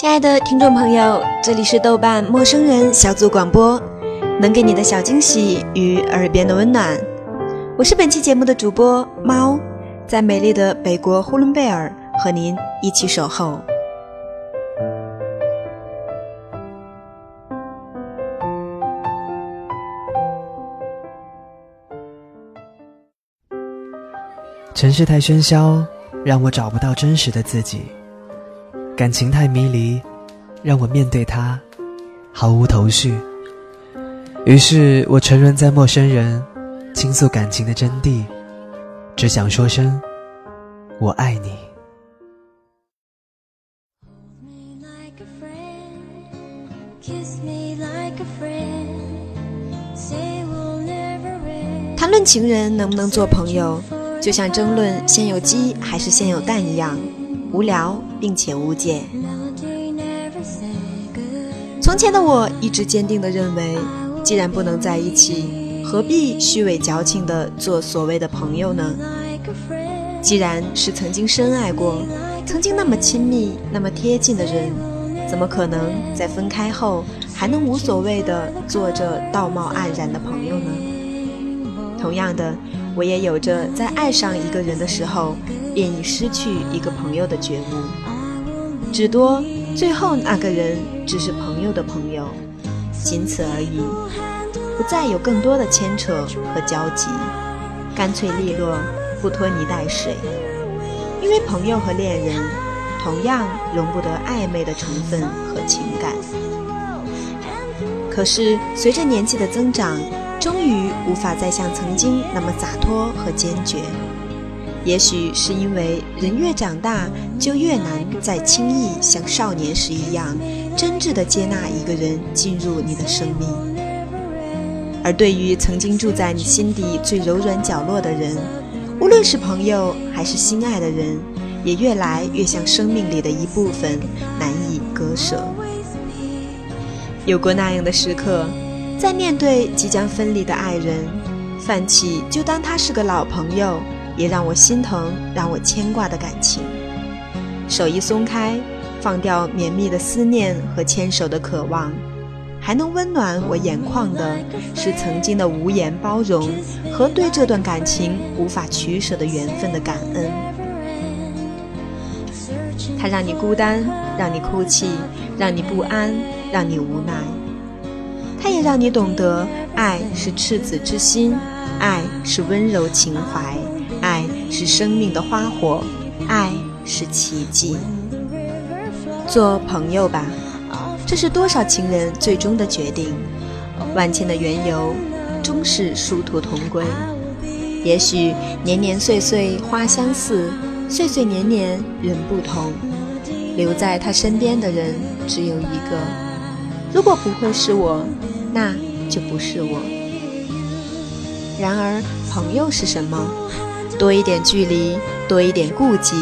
亲爱的听众朋友，这里是豆瓣陌生人小组广播，能给你的小惊喜与耳边的温暖。我是本期节目的主播猫，在美丽的北国呼伦贝尔和您一起守候。城市太喧嚣，让我找不到真实的自己；感情太迷离，让我面对它毫无头绪。于是我沉沦在陌生人，倾诉感情的真谛，只想说声“我爱你”。谈论情人能不能做朋友？就像争论先有鸡还是先有蛋一样无聊并且无解。从前的我一直坚定地认为，既然不能在一起，何必虚伪矫情地做所谓的朋友呢？既然是曾经深爱过、曾经那么亲密、那么贴近的人，怎么可能在分开后还能无所谓地做着道貌岸然的朋友呢？同样的。我也有着在爱上一个人的时候，便已失去一个朋友的觉悟，只多最后那个人只是朋友的朋友，仅此而已，不再有更多的牵扯和交集，干脆利落，不拖泥带水。因为朋友和恋人同样容不得暧昧的成分和情感。可是随着年纪的增长，终于无法再像曾经那么洒脱和坚决，也许是因为人越长大，就越难再轻易像少年时一样真挚地接纳一个人进入你的生命。而对于曾经住在你心底最柔软角落的人，无论是朋友还是心爱的人，也越来越像生命里的一部分，难以割舍。有过那样的时刻。在面对即将分离的爱人，泛起就当他是个老朋友，也让我心疼、让我牵挂的感情。手一松开，放掉绵密的思念和牵手的渴望，还能温暖我眼眶的是曾经的无言包容和对这段感情无法取舍的缘分的感恩。他让你孤单，让你哭泣，让你不安，让你无奈。它也让你懂得，爱是赤子之心，爱是温柔情怀，爱是生命的花火，爱是奇迹。做朋友吧，这是多少情人最终的决定。万千的缘由，终是殊途同归。也许年年岁岁花相似，岁岁年年人不同。留在他身边的人只有一个。如果不会是我。那就不是我。然而，朋友是什么？多一点距离，多一点顾忌，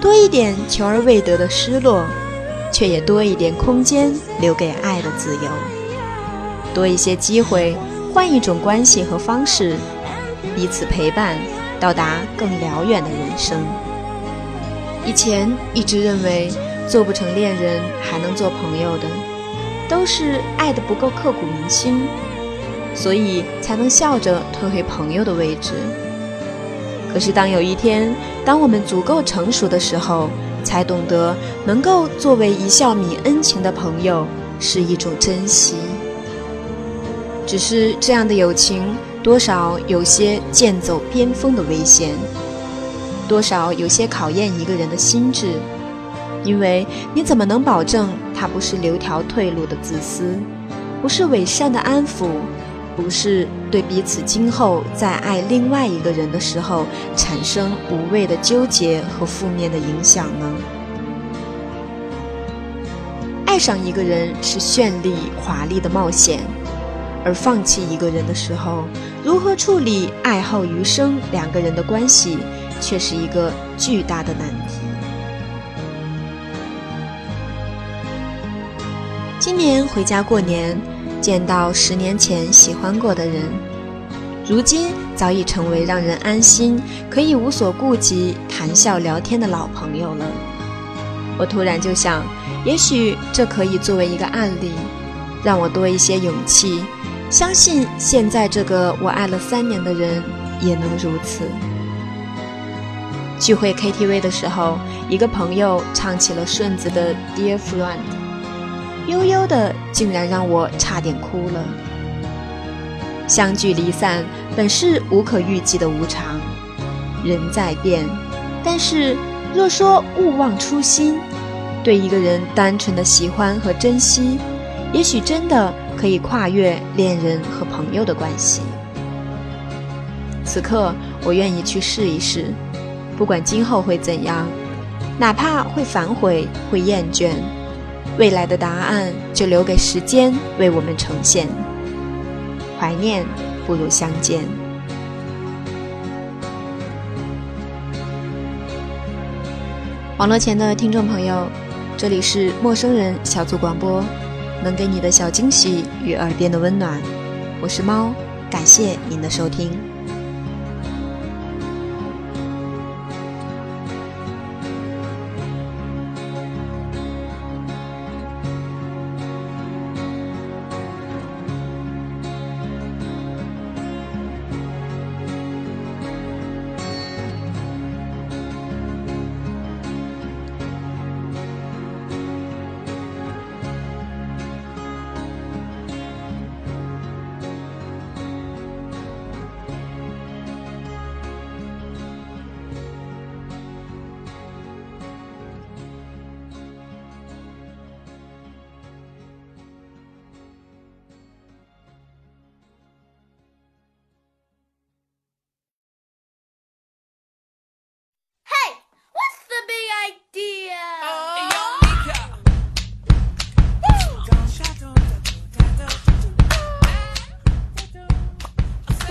多一点求而未得的失落，却也多一点空间留给爱的自由。多一些机会，换一种关系和方式，彼此陪伴，到达更辽远的人生。以前一直认为，做不成恋人，还能做朋友的。都是爱的不够刻骨铭心，所以才能笑着退回朋友的位置。可是当有一天，当我们足够成熟的时候，才懂得能够作为一笑泯恩情的朋友是一种珍惜。只是这样的友情，多少有些剑走偏锋的危险，多少有些考验一个人的心智。因为你怎么能保证他不是留条退路的自私，不是伪善的安抚，不是对彼此今后在爱另外一个人的时候产生无谓的纠结和负面的影响呢？爱上一个人是绚丽华丽的冒险，而放弃一个人的时候，如何处理爱后余生两个人的关系，却是一个巨大的难题。年回家过年，见到十年前喜欢过的人，如今早已成为让人安心、可以无所顾忌谈笑聊天的老朋友了。我突然就想，也许这可以作为一个案例，让我多一些勇气，相信现在这个我爱了三年的人也能如此。聚会 KTV 的时候，一个朋友唱起了顺子的《Dear Friend》，悠悠的，竟然让我差点哭了。相聚离散本是无可预计的无常，人在变，但是若说勿忘初心。对一个人单纯的喜欢和珍惜，也许真的可以跨越恋人和朋友的关系。此刻，我愿意去试一试，不管今后会怎样，哪怕会反悔、会厌倦，未来的答案就留给时间为我们呈现。怀念不如相见。网络前的听众朋友。这里是陌生人小组广播，能给你的小惊喜与耳边的温暖。我是猫，感谢您的收听。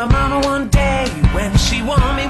remember mama one day when she warned me